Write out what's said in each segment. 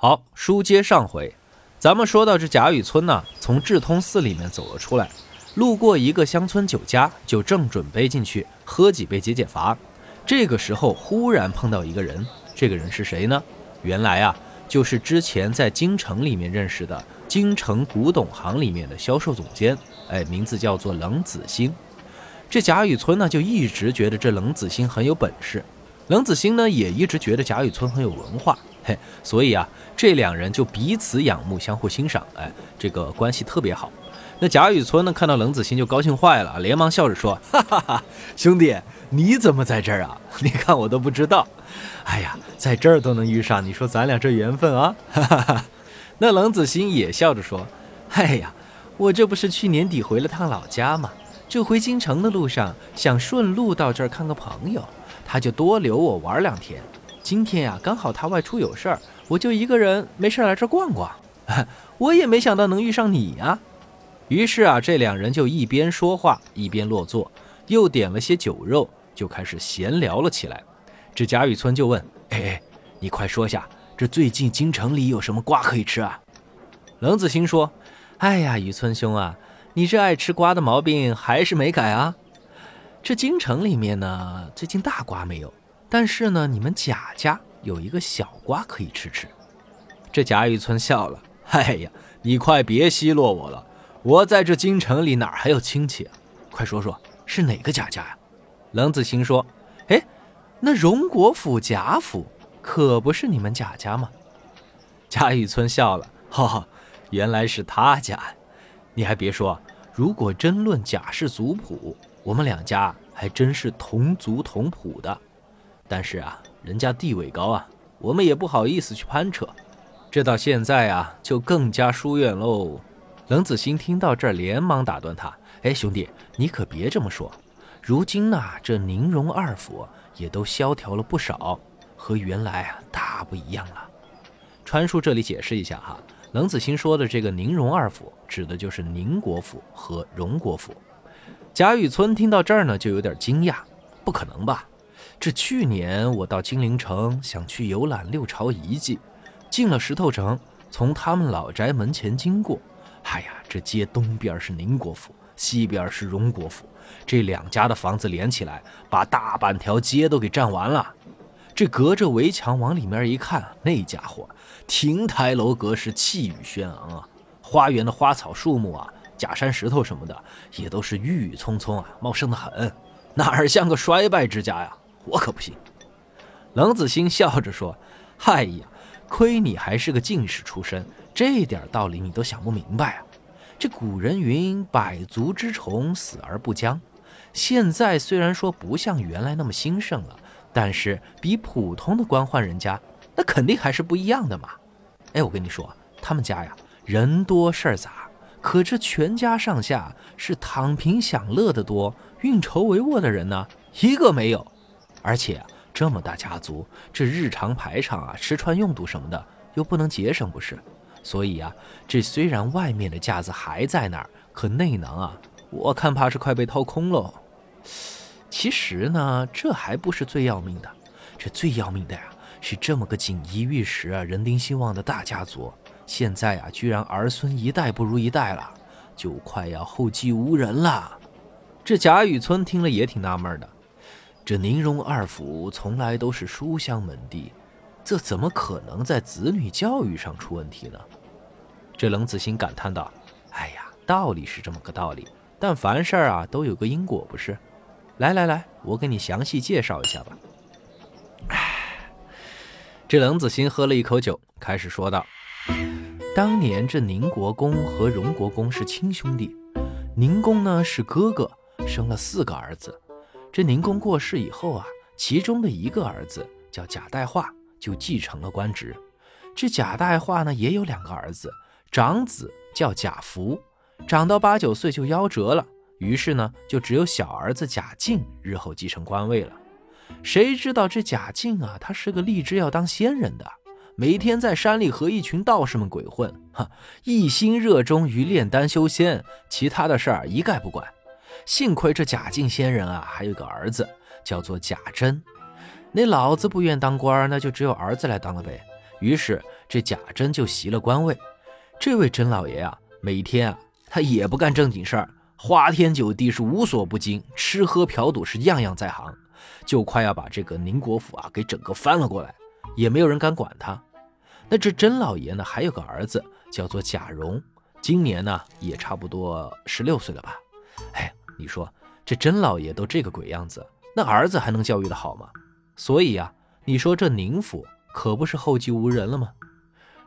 好，书接上回，咱们说到这贾雨村呢，从智通寺里面走了出来，路过一个乡村酒家，就正准备进去喝几杯解解乏。这个时候，忽然碰到一个人，这个人是谁呢？原来啊，就是之前在京城里面认识的京城古董行里面的销售总监，哎，名字叫做冷子兴。这贾雨村呢，就一直觉得这冷子兴很有本事，冷子兴呢，也一直觉得贾雨村很有文化。所以啊，这两人就彼此仰慕，相互欣赏，哎，这个关系特别好。那贾雨村呢，看到冷子兴就高兴坏了，连忙笑着说：“哈哈哈，兄弟，你怎么在这儿啊？你看我都不知道。哎呀，在这儿都能遇上，你说咱俩这缘分啊！”哈哈哈。那冷子兴也笑着说：“哎呀，我这不是去年底回了趟老家吗？这回京城的路上，想顺路到这儿看个朋友，他就多留我玩两天。”今天呀，刚好他外出有事儿，我就一个人没事来这逛逛。我也没想到能遇上你呀。于是啊，这两人就一边说话一边落座，又点了些酒肉，就开始闲聊了起来。这贾雨村就问：“哎哎，你快说下，这最近京城里有什么瓜可以吃啊？”冷子兴说：“哎呀，雨村兄啊，你这爱吃瓜的毛病还是没改啊。这京城里面呢，最近大瓜没有。”但是呢，你们贾家有一个小瓜可以吃吃。这贾雨村笑了：“哎呀，你快别奚落我了，我在这京城里哪还有亲戚啊？快说说是哪个贾家呀？”冷子兴说：“哎，那荣国府贾府可不是你们贾家吗？”贾雨村笑了：“哈哈，原来是他家。你还别说，如果真论贾氏族谱，我们两家还真是同族同谱的。”但是啊，人家地位高啊，我们也不好意思去攀扯。这到现在啊，就更加疏远喽。冷子兴听到这儿，连忙打断他：“哎，兄弟，你可别这么说。如今呐，这宁荣二府也都萧条了不少，和原来啊大不一样了。”川叔这里解释一下哈，冷子兴说的这个宁荣二府，指的就是宁国府和荣国府。贾雨村听到这儿呢，就有点惊讶：“不可能吧？”这去年我到金陵城，想去游览六朝遗迹，进了石头城，从他们老宅门前经过。哎呀，这街东边是宁国府，西边是荣国府，这两家的房子连起来，把大半条街都给占完了。这隔着围墙往里面一看，那家伙亭台楼阁是气宇轩昂啊，花园的花草树木啊，假山石头什么的，也都是郁郁葱葱啊，茂盛的很，哪儿像个衰败之家呀？我可不信。冷子兴笑着说：“哎呀，亏你还是个进士出身，这点道理你都想不明白啊！这古人云‘百足之虫，死而不僵’。现在虽然说不像原来那么兴盛了，但是比普通的官宦人家，那肯定还是不一样的嘛。哎，我跟你说，他们家呀，人多事儿杂，可这全家上下是躺平享乐的多，运筹帷幄的人呢，一个没有。”而且这么大家族，这日常排场啊、吃穿用度什么的又不能节省，不是？所以啊，这虽然外面的架子还在那儿，可内囊啊，我看怕是快被掏空喽。其实呢，这还不是最要命的，这最要命的呀，是这么个锦衣玉食啊、人丁兴旺的大家族，现在啊，居然儿孙一代不如一代了，就快要后继无人了。这贾雨村听了也挺纳闷的。这宁荣二府从来都是书香门第，这怎么可能在子女教育上出问题呢？这冷子兴感叹道：“哎呀，道理是这么个道理，但凡事啊都有个因果，不是？来来来，我给你详细介绍一下吧。”哎，这冷子兴喝了一口酒，开始说道：“当年这宁国公和荣国公是亲兄弟，宁公呢是哥哥，生了四个儿子。”这宁公过世以后啊，其中的一个儿子叫贾代化，就继承了官职。这贾代化呢，也有两个儿子，长子叫贾福，长到八九岁就夭折了。于是呢，就只有小儿子贾敬日后继承官位了。谁知道这贾敬啊，他是个立志要当仙人的，每天在山里和一群道士们鬼混，哈，一心热衷于炼丹修仙，其他的事儿一概不管。幸亏这贾敬仙人啊，还有个儿子叫做贾珍。那老子不愿当官，那就只有儿子来当了呗。于是这贾珍就袭了官位。这位甄老爷啊，每天啊，他也不干正经事儿，花天酒地是无所不精，吃喝嫖赌是样样在行，就快要把这个宁国府啊给整个翻了过来，也没有人敢管他。那这甄老爷呢，还有个儿子叫做贾蓉，今年呢也差不多十六岁了吧？哎，你说这甄老爷都这个鬼样子，那儿子还能教育的好吗？所以呀，你说这宁府可不是后继无人了吗？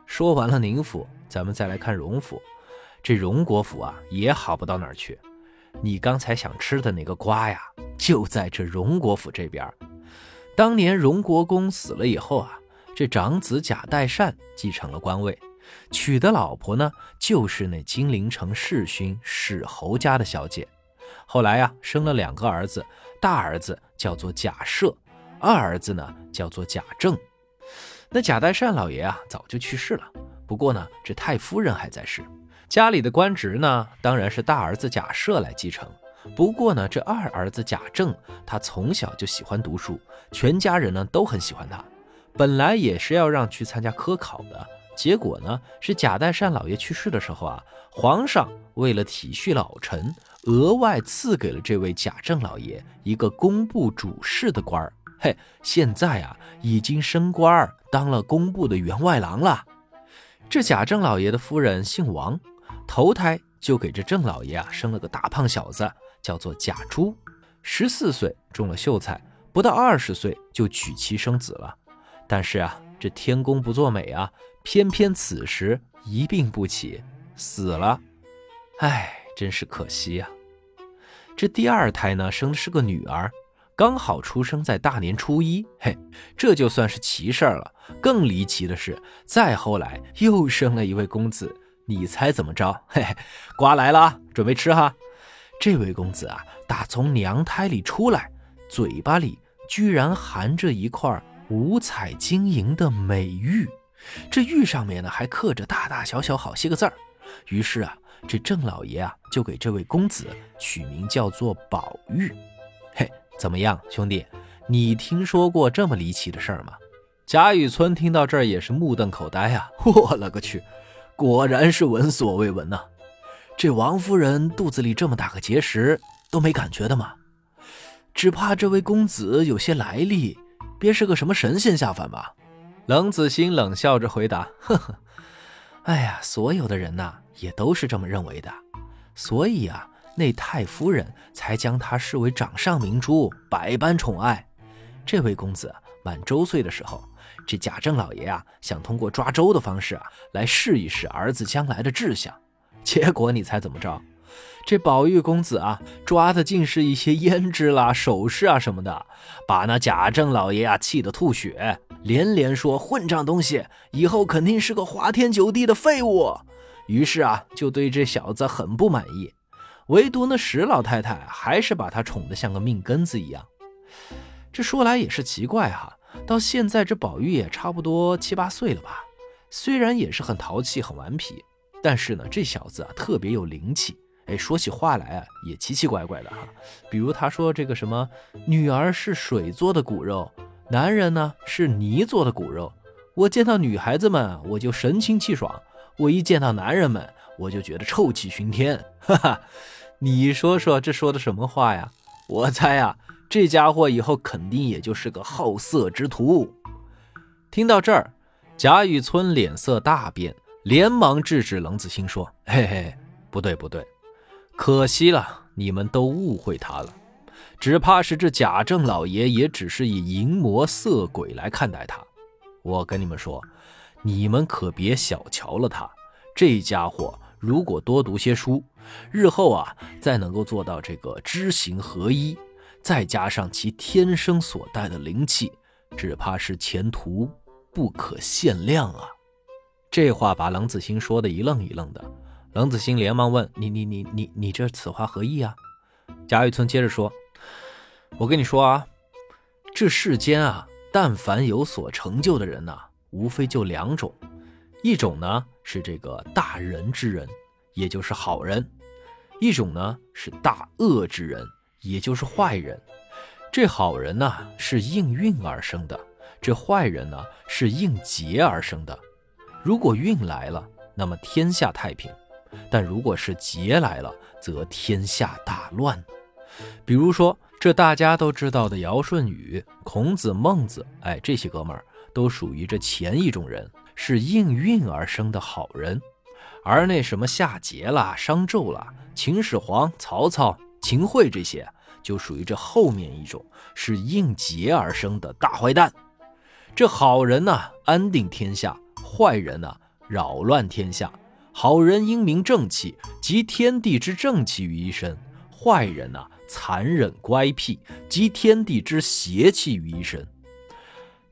说完了宁府。咱们再来看荣府，这荣国府啊也好不到哪儿去。你刚才想吃的那个瓜呀，就在这荣国府这边。当年荣国公死了以后啊，这长子贾代善继承了官位，娶的老婆呢就是那金陵城世勋史侯家的小姐。后来呀，生了两个儿子，大儿子叫做贾赦，二儿子呢叫做贾政。那贾代善老爷啊早就去世了。不过呢，这太夫人还在世，家里的官职呢，当然是大儿子贾赦来继承。不过呢，这二儿子贾政，他从小就喜欢读书，全家人呢都很喜欢他。本来也是要让去参加科考的，结果呢，是贾代善老爷去世的时候啊，皇上为了体恤老臣，额外赐给了这位贾政老爷一个工部主事的官儿。嘿，现在啊，已经升官，当了工部的员外郎了。这贾政老爷的夫人姓王，头胎就给这郑老爷啊生了个大胖小子，叫做贾珠。十四岁中了秀才，不到二十岁就娶妻生子了。但是啊，这天公不作美啊，偏偏此时一病不起，死了。哎，真是可惜呀。这第二胎呢，生的是个女儿。刚好出生在大年初一，嘿，这就算是奇事儿了。更离奇的是，再后来又生了一位公子，你猜怎么着？嘿嘿，瓜来了，准备吃哈。这位公子啊，打从娘胎里出来，嘴巴里居然含着一块五彩晶莹的美玉，这玉上面呢还刻着大大小小好些个字儿。于是啊，这郑老爷啊就给这位公子取名叫做宝玉。嘿。怎么样，兄弟？你听说过这么离奇的事儿吗？贾雨村听到这儿也是目瞪口呆啊！我勒个去，果然是闻所未闻呐！这王夫人肚子里这么大个结石都没感觉的吗？只怕这位公子有些来历，别是个什么神仙下凡吧？冷子兴冷笑着回答：“呵呵，哎呀，所有的人呐，也都是这么认为的，所以啊。”那太夫人才将他视为掌上明珠，百般宠爱。这位公子满周岁的时候，这贾政老爷啊，想通过抓周的方式啊，来试一试儿子将来的志向。结果你猜怎么着？这宝玉公子啊，抓的竟是一些胭脂啦、首饰啊什么的，把那贾政老爷啊气得吐血，连连说混账东西，以后肯定是个花天酒地的废物。于是啊，就对这小子很不满意。唯独那史老太太还是把他宠得像个命根子一样。这说来也是奇怪哈，到现在这宝玉也差不多七八岁了吧？虽然也是很淘气、很顽皮，但是呢，这小子啊特别有灵气。哎，说起话来啊也奇奇怪怪的哈。比如他说这个什么，女儿是水做的骨肉，男人呢是泥做的骨肉。我见到女孩子们我就神清气爽，我一见到男人们。我就觉得臭气熏天，哈哈！你说说这说的什么话呀？我猜啊，这家伙以后肯定也就是个好色之徒。听到这儿，贾雨村脸色大变，连忙制止冷子兴说：“嘿嘿，不对不对，可惜了，你们都误会他了。只怕是这贾政老爷也只是以淫魔色鬼来看待他。我跟你们说，你们可别小瞧了他。”这家伙如果多读些书，日后啊，再能够做到这个知行合一，再加上其天生所带的灵气，只怕是前途不可限量啊！这话把冷子兴说的一愣一愣的。冷子兴连忙问：“你你你你你这此话何意啊？”贾雨村接着说：“我跟你说啊，这世间啊，但凡有所成就的人呐，无非就两种。”一种呢是这个大仁之人，也就是好人；一种呢是大恶之人，也就是坏人。这好人呢是应运而生的，这坏人呢是应劫而生的。如果运来了，那么天下太平；但如果是劫来了，则天下大乱。比如说，这大家都知道的尧舜禹、孔子、孟子，哎，这些哥们儿都属于这前一种人，是应运而生的好人；而那什么夏桀啦、商纣啦、秦始皇、曹操、秦桧这些，就属于这后面一种，是应劫而生的大坏蛋。这好人呢，安定天下；坏人呢，扰乱天下。好人英明正气，集天地之正气于一身；坏人呢，残忍乖僻，集天地之邪气于一身。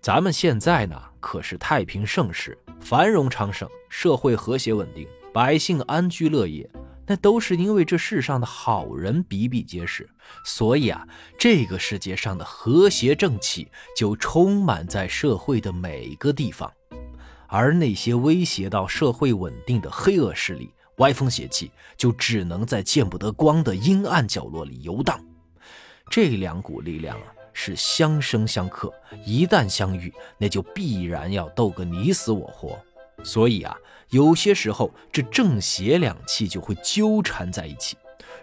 咱们现在呢，可是太平盛世，繁荣昌盛，社会和谐稳定，百姓安居乐业。那都是因为这世上的好人比比皆是，所以啊，这个世界上的和谐正气就充满在社会的每个地方，而那些威胁到社会稳定的黑恶势力、歪风邪气，就只能在见不得光的阴暗角落里游荡。这两股力量啊，是相生相克，一旦相遇，那就必然要斗个你死我活。所以啊，有些时候这正邪两气就会纠缠在一起。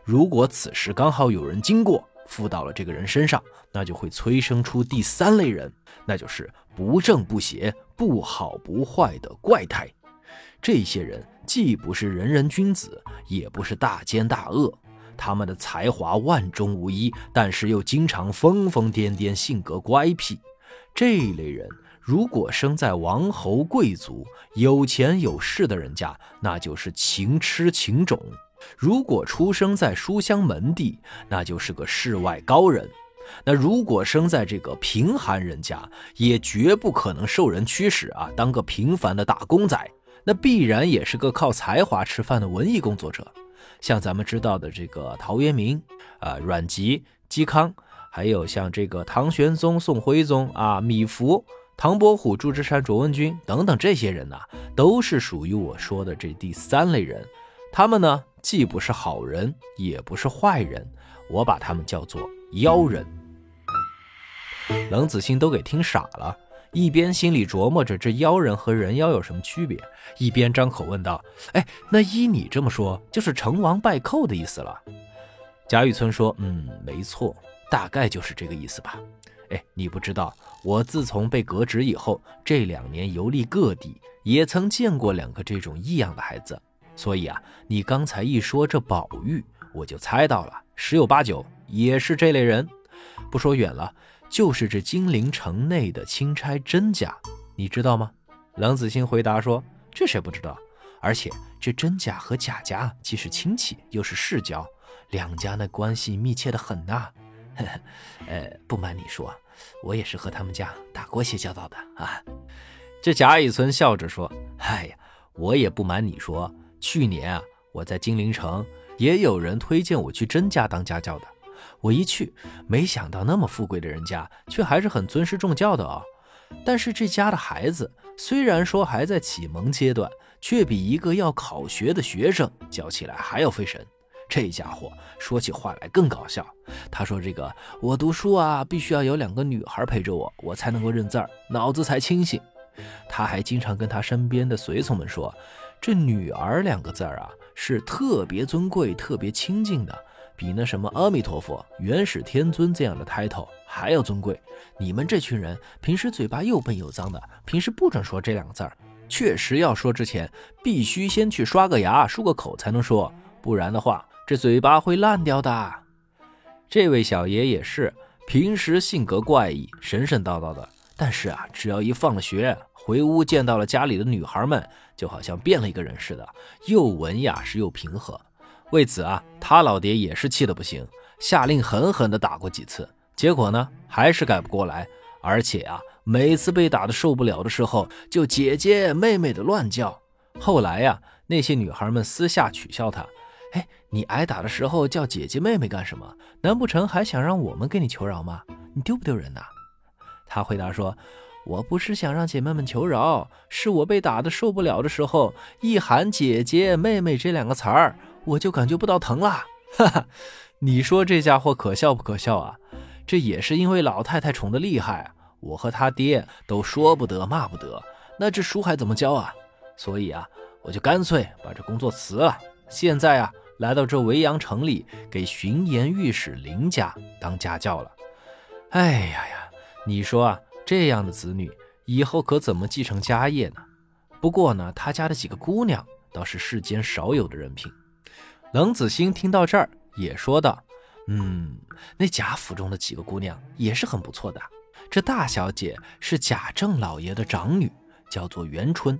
如果此时刚好有人经过，附到了这个人身上，那就会催生出第三类人，那就是不正不邪、不好不坏的怪胎。这些人既不是人人君子，也不是大奸大恶，他们的才华万中无一，但是又经常疯疯癫癫，性格乖僻。这一类人。如果生在王侯贵族、有钱有势的人家，那就是情痴情种；如果出生在书香门第，那就是个世外高人；那如果生在这个贫寒人家，也绝不可能受人驱使啊，当个平凡的打工仔，那必然也是个靠才华吃饭的文艺工作者。像咱们知道的这个陶渊明、啊阮籍、嵇康，还有像这个唐玄宗、宋徽宗啊米芾。唐伯虎、祝枝山、卓文君等等这些人呢，都是属于我说的这第三类人。他们呢，既不是好人，也不是坏人，我把他们叫做妖人。冷子兴都给听傻了，一边心里琢磨着这妖人和人妖有什么区别，一边张口问道：“哎，那依你这么说，就是成王败寇的意思了？”贾雨村说：“嗯，没错，大概就是这个意思吧。”哎，你不知道，我自从被革职以后，这两年游历各地，也曾见过两个这种异样的孩子。所以啊，你刚才一说这宝玉，我就猜到了，十有八九也是这类人。不说远了，就是这金陵城内的钦差甄家，你知道吗？冷子兴回答说：“这谁不知道？而且这甄家和贾家既是亲戚，又是世交，两家那关系密切的很呐。”呵呵呃，不瞒你说，我也是和他们家打过些交道的啊。这贾雨村笑着说：“哎呀，我也不瞒你说，去年啊，我在金陵城也有人推荐我去甄家当家教的。我一去，没想到那么富贵的人家，却还是很尊师重教的哦。但是这家的孩子虽然说还在启蒙阶段，却比一个要考学的学生教起来还要费神。”这家伙说起话来更搞笑。他说：“这个我读书啊，必须要有两个女孩陪着我，我才能够认字儿，脑子才清醒。”他还经常跟他身边的随从们说：“这女儿两个字儿啊，是特别尊贵、特别亲近的，比那什么阿弥陀佛、元始天尊这样的 title 还要尊贵。你们这群人平时嘴巴又笨又脏的，平时不准说这两个字儿。确实要说之前，必须先去刷个牙、漱个口才能说，不然的话。”这嘴巴会烂掉的。这位小爷也是，平时性格怪异，神神叨叨的。但是啊，只要一放了学，回屋见到了家里的女孩们，就好像变了一个人似的，又文雅是又平和。为此啊，他老爹也是气得不行，下令狠狠地打过几次。结果呢，还是改不过来。而且啊，每次被打得受不了的时候，就姐姐妹妹的乱叫。后来呀，那些女孩们私下取笑他。哎，你挨打的时候叫姐姐妹妹干什么？难不成还想让我们给你求饶吗？你丢不丢人呐？他回答说：“我不是想让姐妹们求饶，是我被打的受不了的时候，一喊姐姐妹妹这两个词儿，我就感觉不到疼了。”哈哈，你说这家伙可笑不可笑啊？这也是因为老太太宠得厉害，我和他爹都说不得骂不得，那这书还怎么教啊？所以啊，我就干脆把这工作辞了。现在啊，来到这维阳城里，给巡盐御史林家当家教了。哎呀呀，你说啊，这样的子女以后可怎么继承家业呢？不过呢，他家的几个姑娘倒是世间少有的人品。冷子兴听到这儿，也说道：“嗯，那贾府中的几个姑娘也是很不错的。这大小姐是贾政老爷的长女，叫做元春，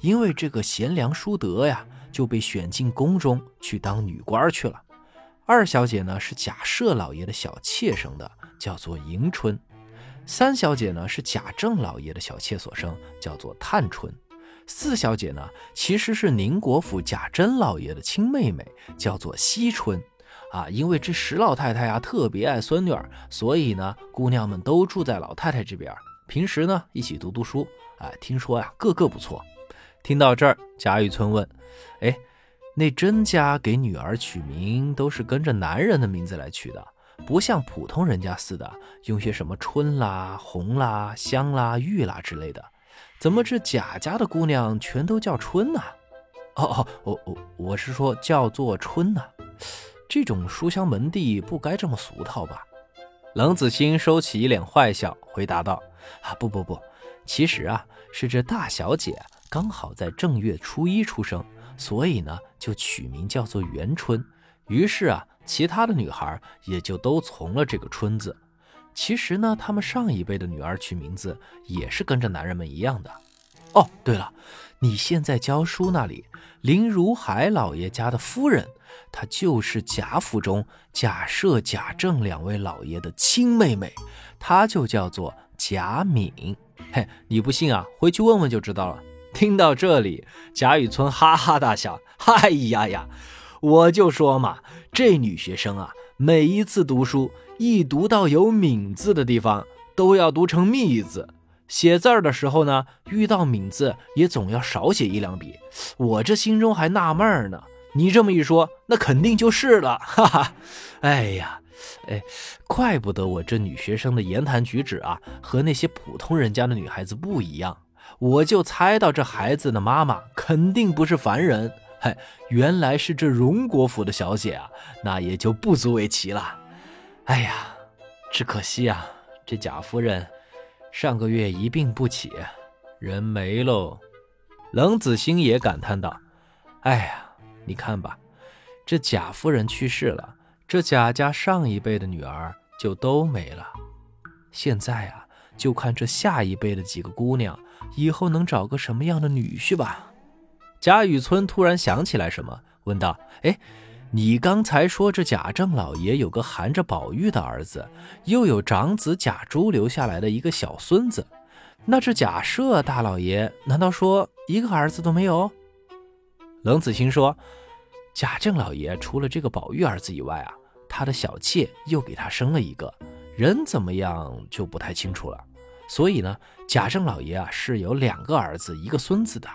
因为这个贤良淑德呀，就被选进宫中去当女官去了。二小姐呢是贾赦老爷的小妾生的，叫做迎春。三小姐呢是贾政老爷的小妾所生，叫做探春。”四小姐呢，其实是宁国府贾珍老爷的亲妹妹，叫做惜春，啊，因为这石老太太呀特别爱孙女儿，所以呢，姑娘们都住在老太太这边，平时呢一起读读书，哎，听说呀个个不错。听到这儿，贾雨村问：“哎，那甄家给女儿取名都是跟着男人的名字来取的，不像普通人家似的用些什么春啦、红啦、香啦、玉啦之类的。”怎么这贾家的姑娘全都叫春呢？哦哦，我我我是说叫做春呢。这种书香门第不该这么俗套吧？冷子兴收起一脸坏笑，回答道：“啊，不不不，其实啊，是这大小姐刚好在正月初一出生，所以呢就取名叫做元春。于是啊，其他的女孩也就都从了这个春字。”其实呢，他们上一辈的女儿取名字也是跟着男人们一样的。哦，对了，你现在教书那里，林如海老爷家的夫人，她就是贾府中贾赦、贾政两位老爷的亲妹妹，她就叫做贾敏。嘿，你不信啊？回去问问就知道了。听到这里，贾雨村哈哈大笑：“哎呀呀，我就说嘛，这女学生啊，每一次读书。”一读到有“敏”字的地方，都要读成“密”字。写字儿的时候呢，遇到“敏”字也总要少写一两笔。我这心中还纳闷呢，你这么一说，那肯定就是了。哈哈，哎呀，哎，怪不得我这女学生的言谈举止啊，和那些普通人家的女孩子不一样。我就猜到这孩子的妈妈肯定不是凡人。嘿，原来是这荣国府的小姐啊，那也就不足为奇了。哎呀，只可惜啊，这贾夫人上个月一病不起，人没喽。冷子兴也感叹道：“哎呀，你看吧，这贾夫人去世了，这贾家上一辈的女儿就都没了。现在啊，就看这下一辈的几个姑娘以后能找个什么样的女婿吧。”贾雨村突然想起来什么，问道：“哎。”你刚才说这贾政老爷有个含着宝玉的儿子，又有长子贾珠留下来的一个小孙子，那这贾赦大老爷难道说一个儿子都没有？冷子兴说，贾政老爷除了这个宝玉儿子以外啊，他的小妾又给他生了一个人，怎么样就不太清楚了。所以呢，贾政老爷啊是有两个儿子一个孙子的，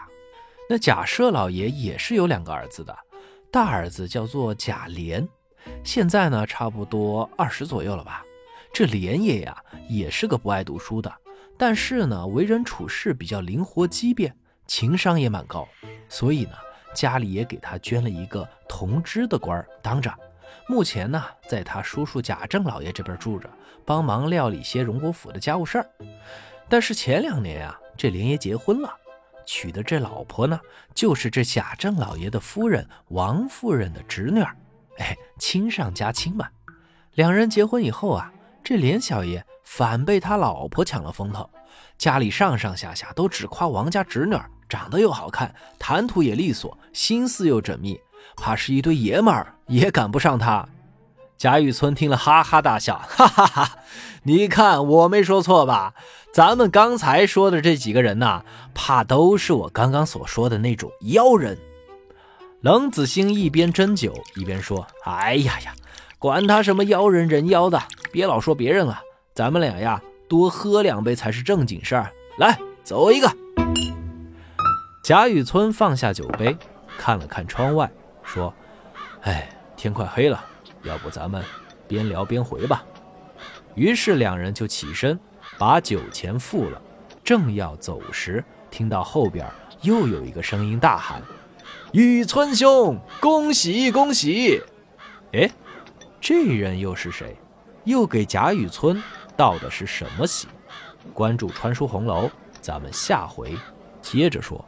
那贾赦老爷也是有两个儿子的。大儿子叫做贾琏，现在呢差不多二十左右了吧。这琏爷呀也是个不爱读书的，但是呢为人处事比较灵活机变，情商也蛮高，所以呢家里也给他捐了一个同知的官儿当着。目前呢在他叔叔贾政老爷这边住着，帮忙料理些荣国府的家务事儿。但是前两年啊这琏爷结婚了。娶的这老婆呢，就是这贾政老爷的夫人王夫人的侄女儿，哎，亲上加亲嘛。两人结婚以后啊，这连小爷反被他老婆抢了风头，家里上上下下都只夸王家侄女儿长得又好看，谈吐也利索，心思又缜密，怕是一堆爷们儿也赶不上他。贾雨村听了，哈哈大笑，哈哈哈！你看我没说错吧？咱们刚才说的这几个人呐，怕都是我刚刚所说的那种妖人。冷子兴一边斟酒一边说：“哎呀呀，管他什么妖人人妖的，别老说别人了。咱们俩呀，多喝两杯才是正经事儿。来，走一个。”贾雨村放下酒杯，看了看窗外，说：“哎，天快黑了。”要不咱们边聊边回吧。于是两人就起身，把酒钱付了。正要走时，听到后边又有一个声音大喊：“雨村兄，恭喜恭喜！”哎，这人又是谁？又给贾雨村道的是什么喜？关注川书红楼，咱们下回接着说。